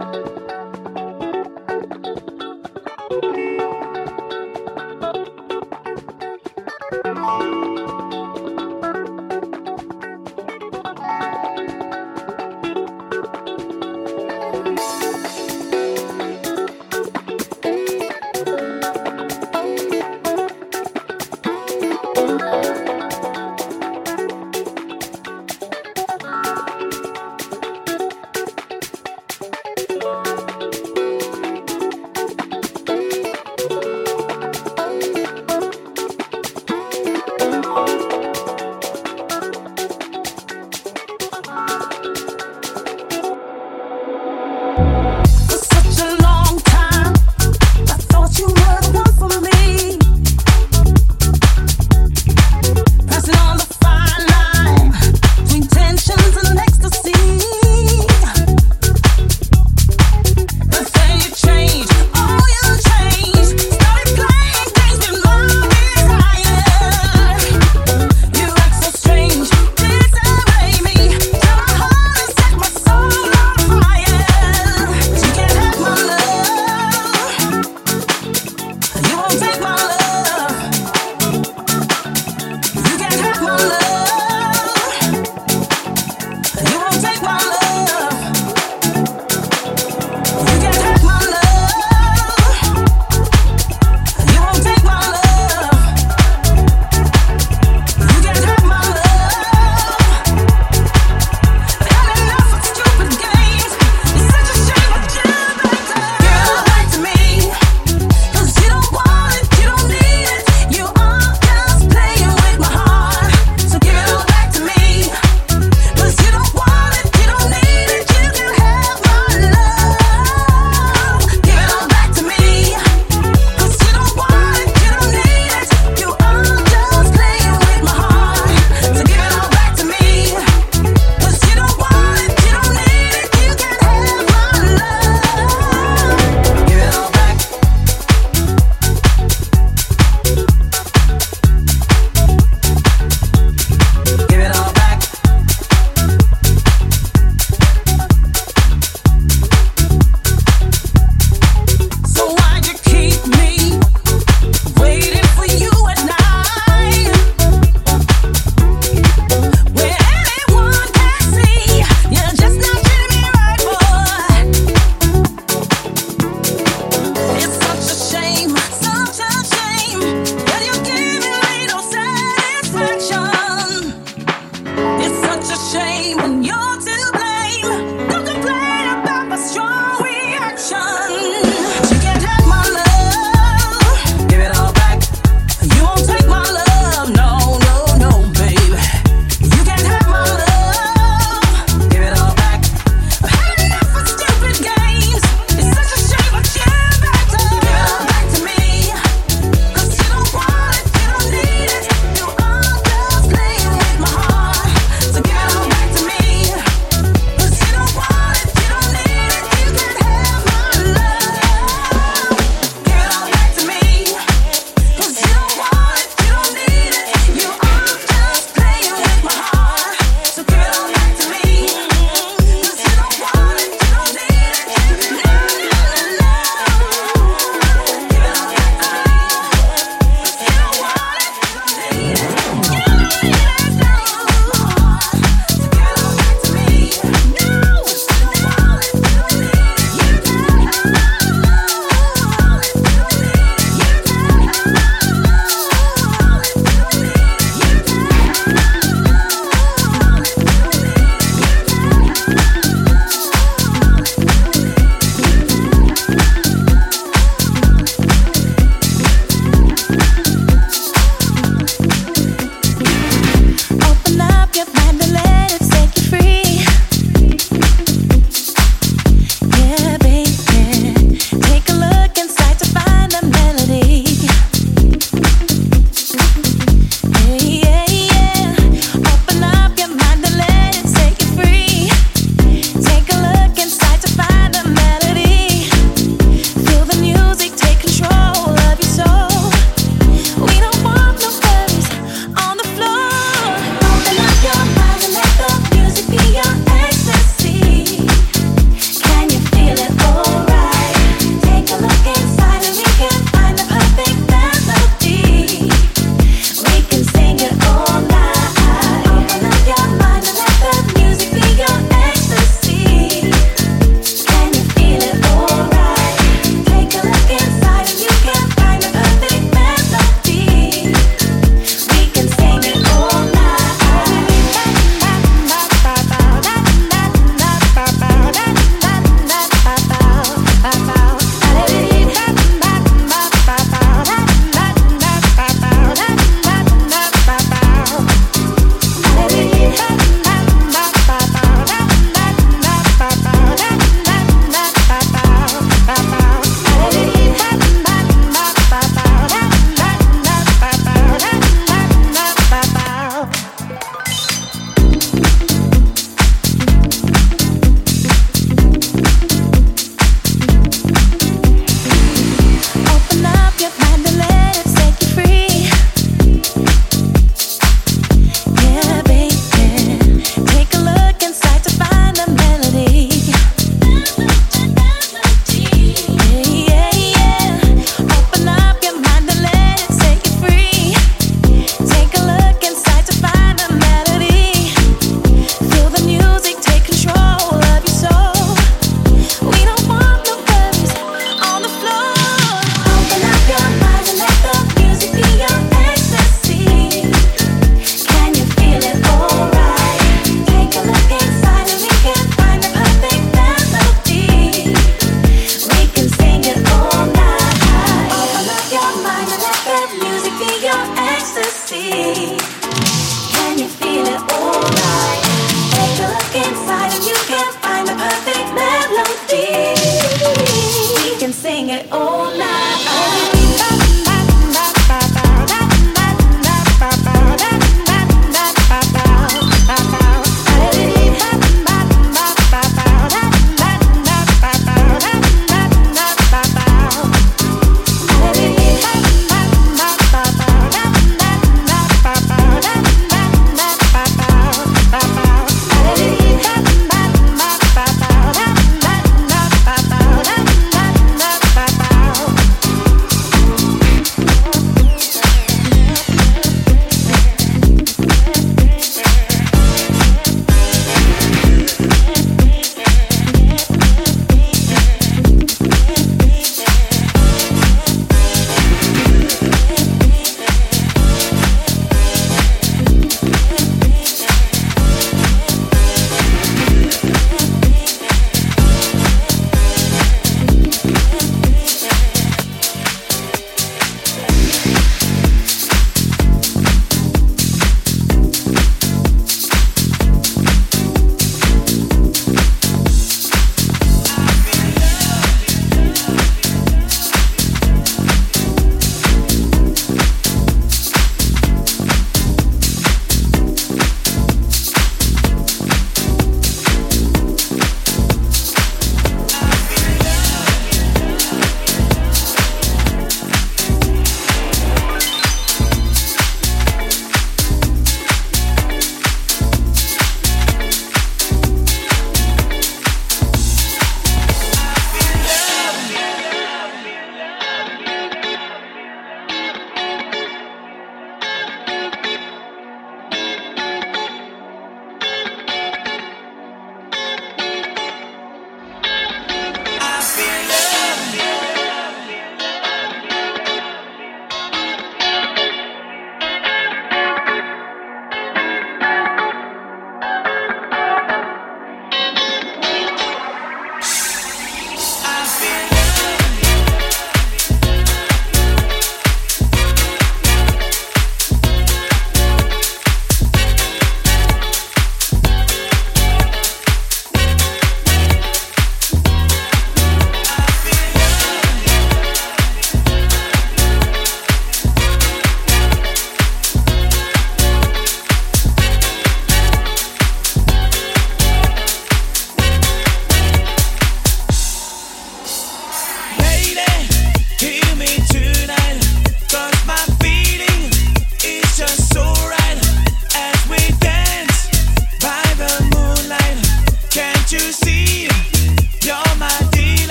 Thank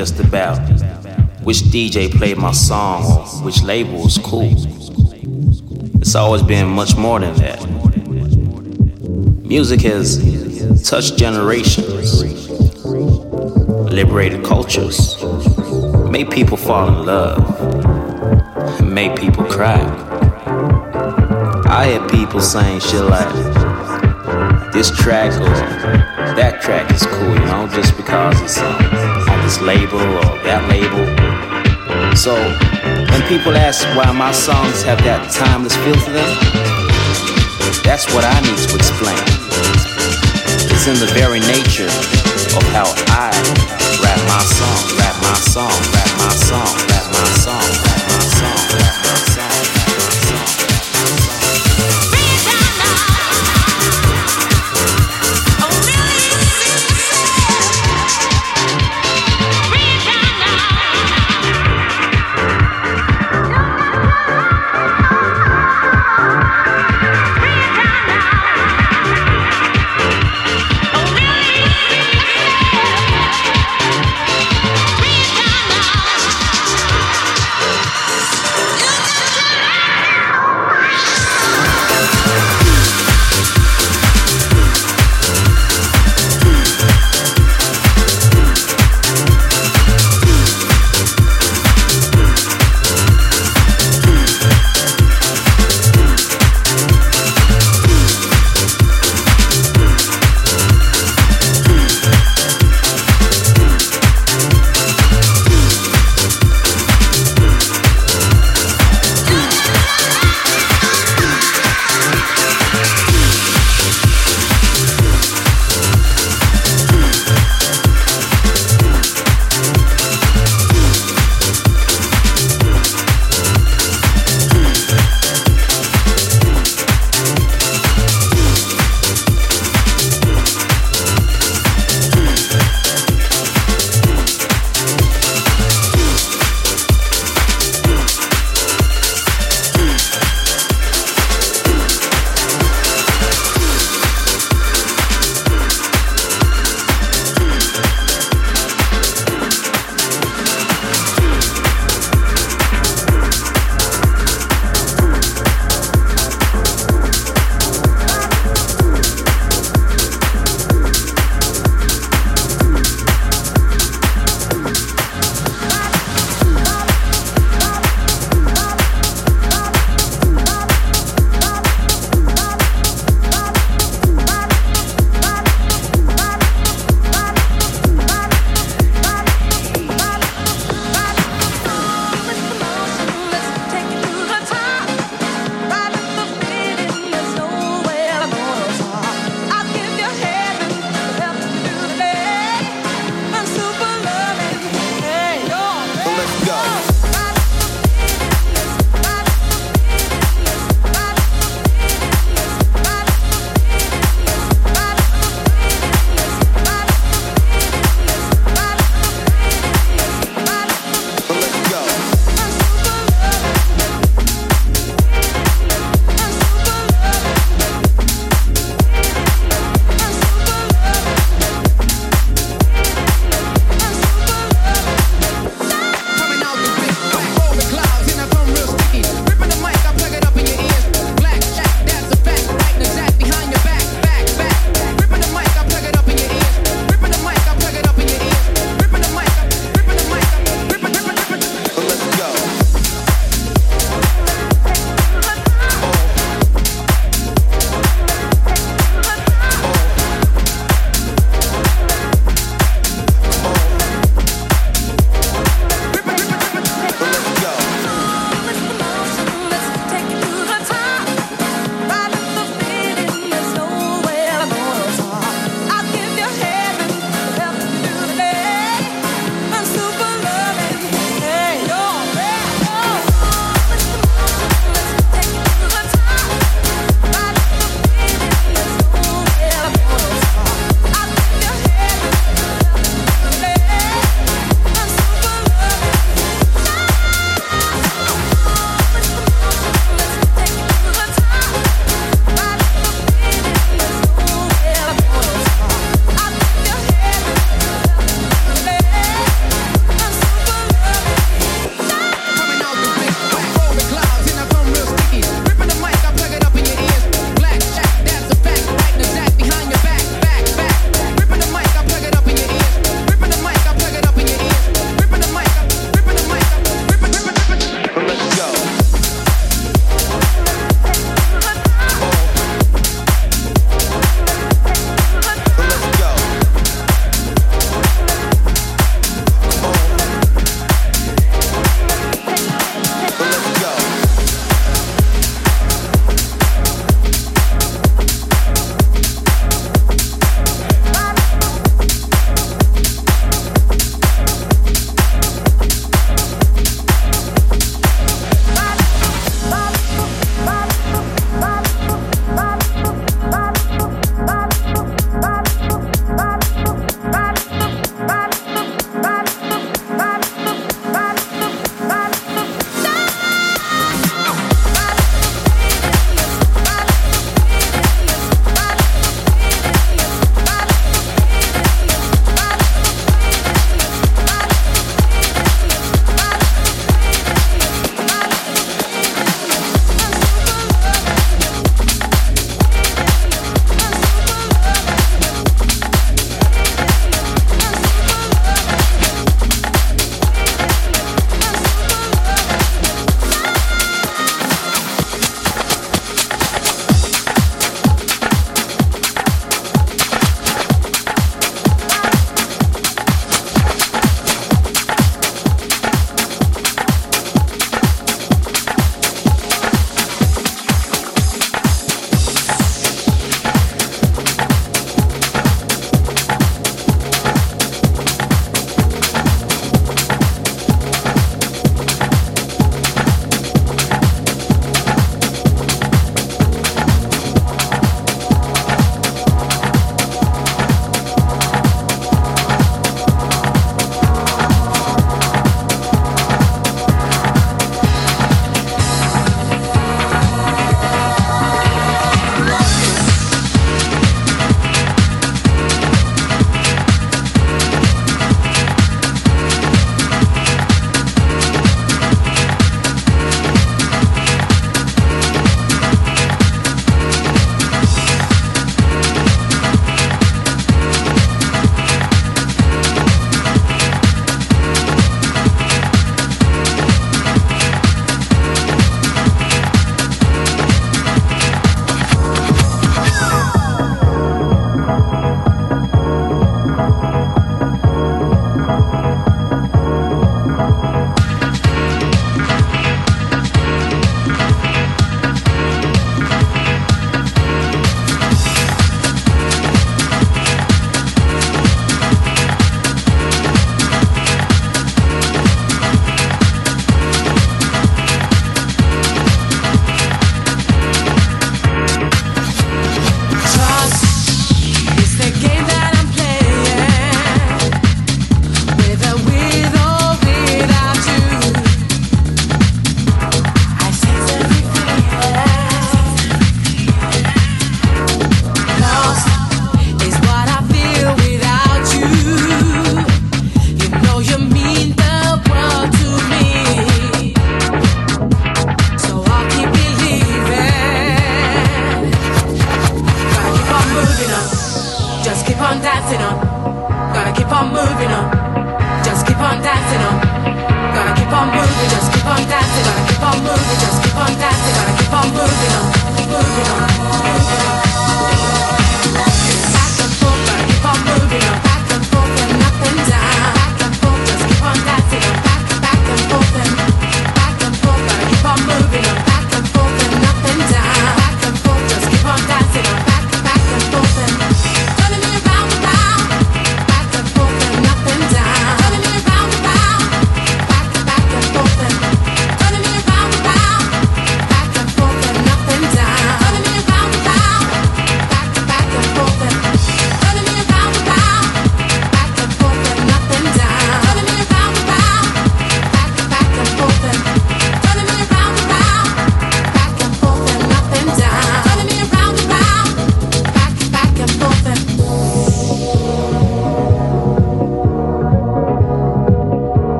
just about which DJ played my song or which label was cool. It's always been much more than that. Music has touched generations, liberated cultures, made people fall in love, and made people cry. I hear people saying shit like, this track or that track is cool, you know, just because it's on this label or that label. So, when people ask why my songs have that timeless feel to them, that's what I need to explain. It's in the very nature of how I rap my song, rap my song, rap my song, rap my song, rap my song,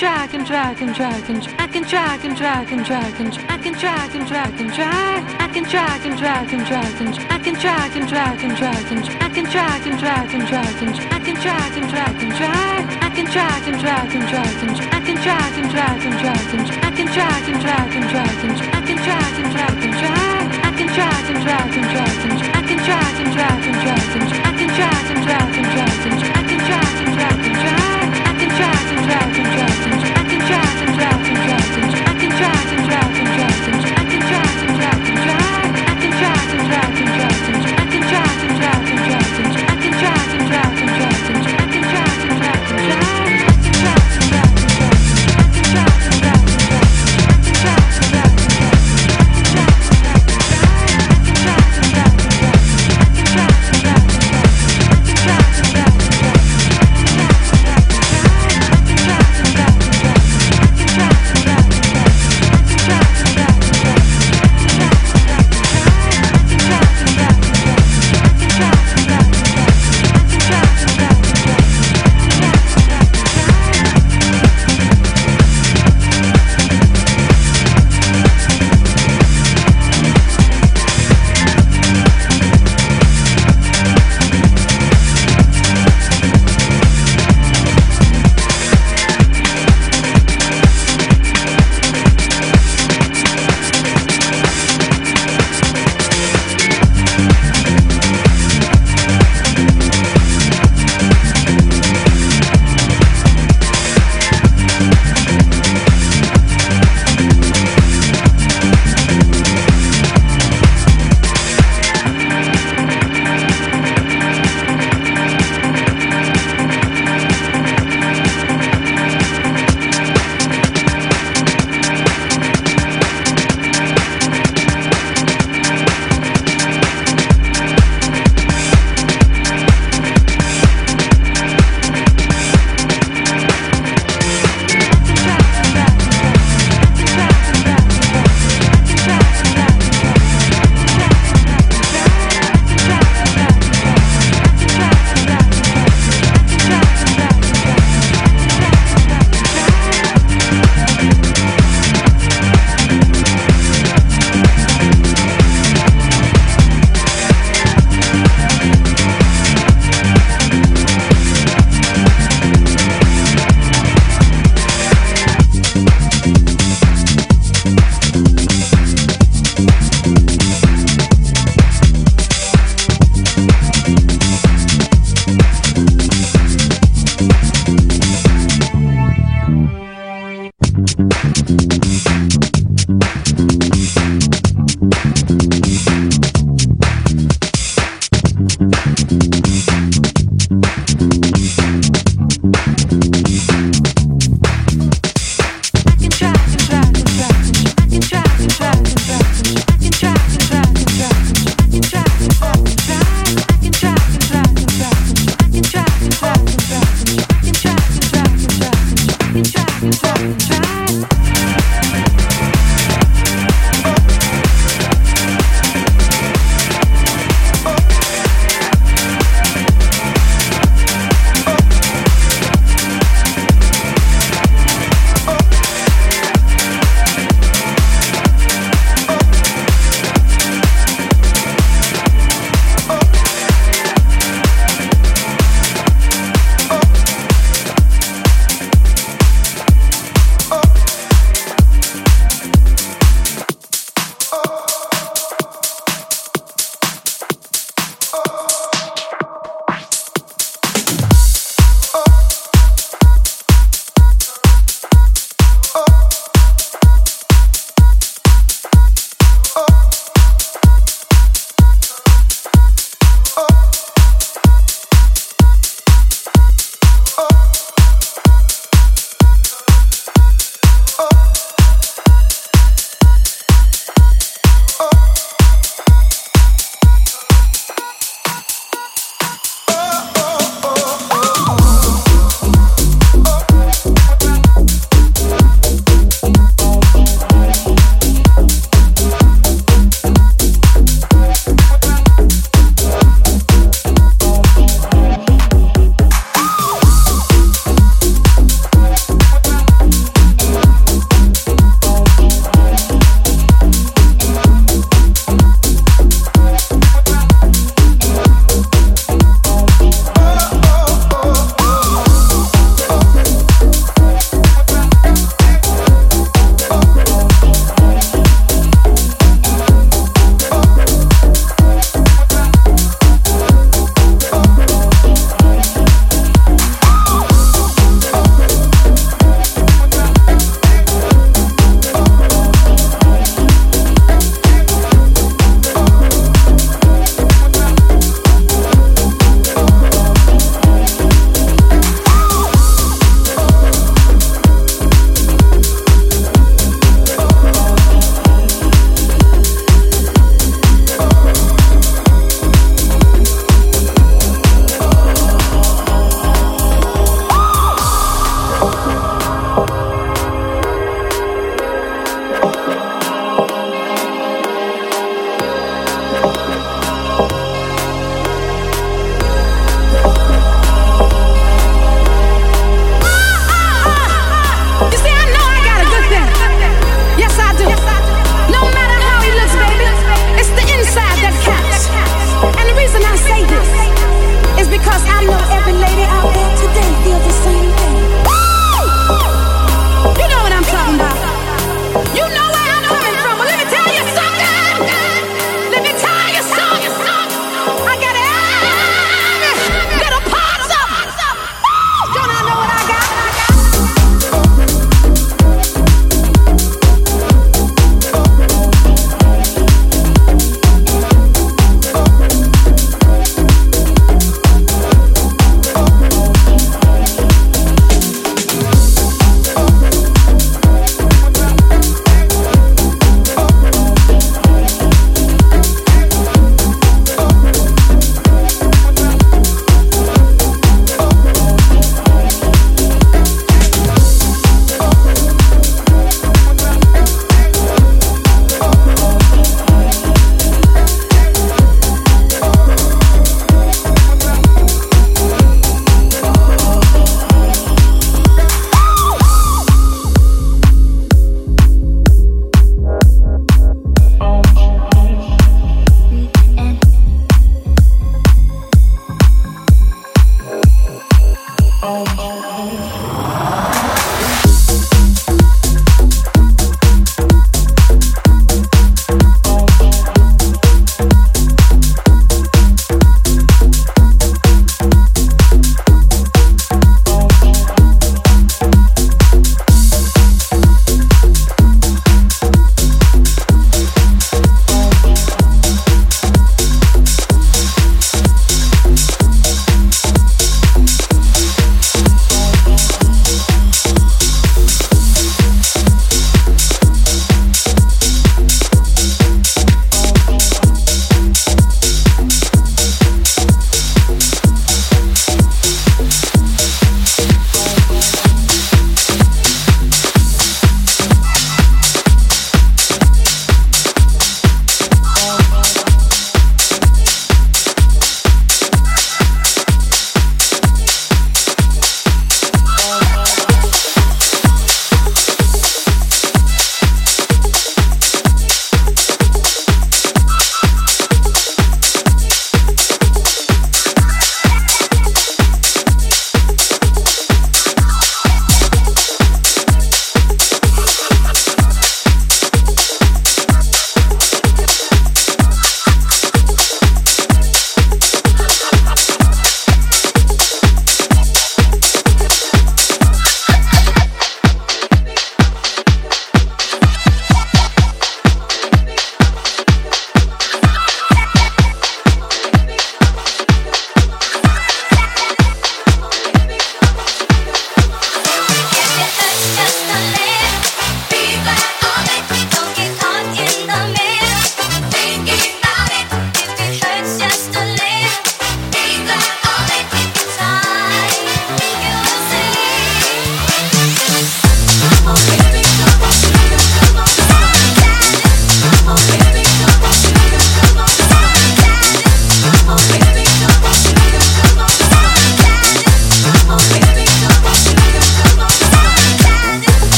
drag and drag and drag and I can drag and drag and drag and I can drag and drag and drag I can drag and drag and drag and I can drag and drag and drag and I can drag and drag and drag and I can drag and drag and drag I can drag and drag and drag and I can drag and drag and drag and I can drag and drag and drag and I can drag and drag and drag I can drag and drag and drag and I can drag and drag and drag and I can drag and drag and drag and I can drag and drag and drag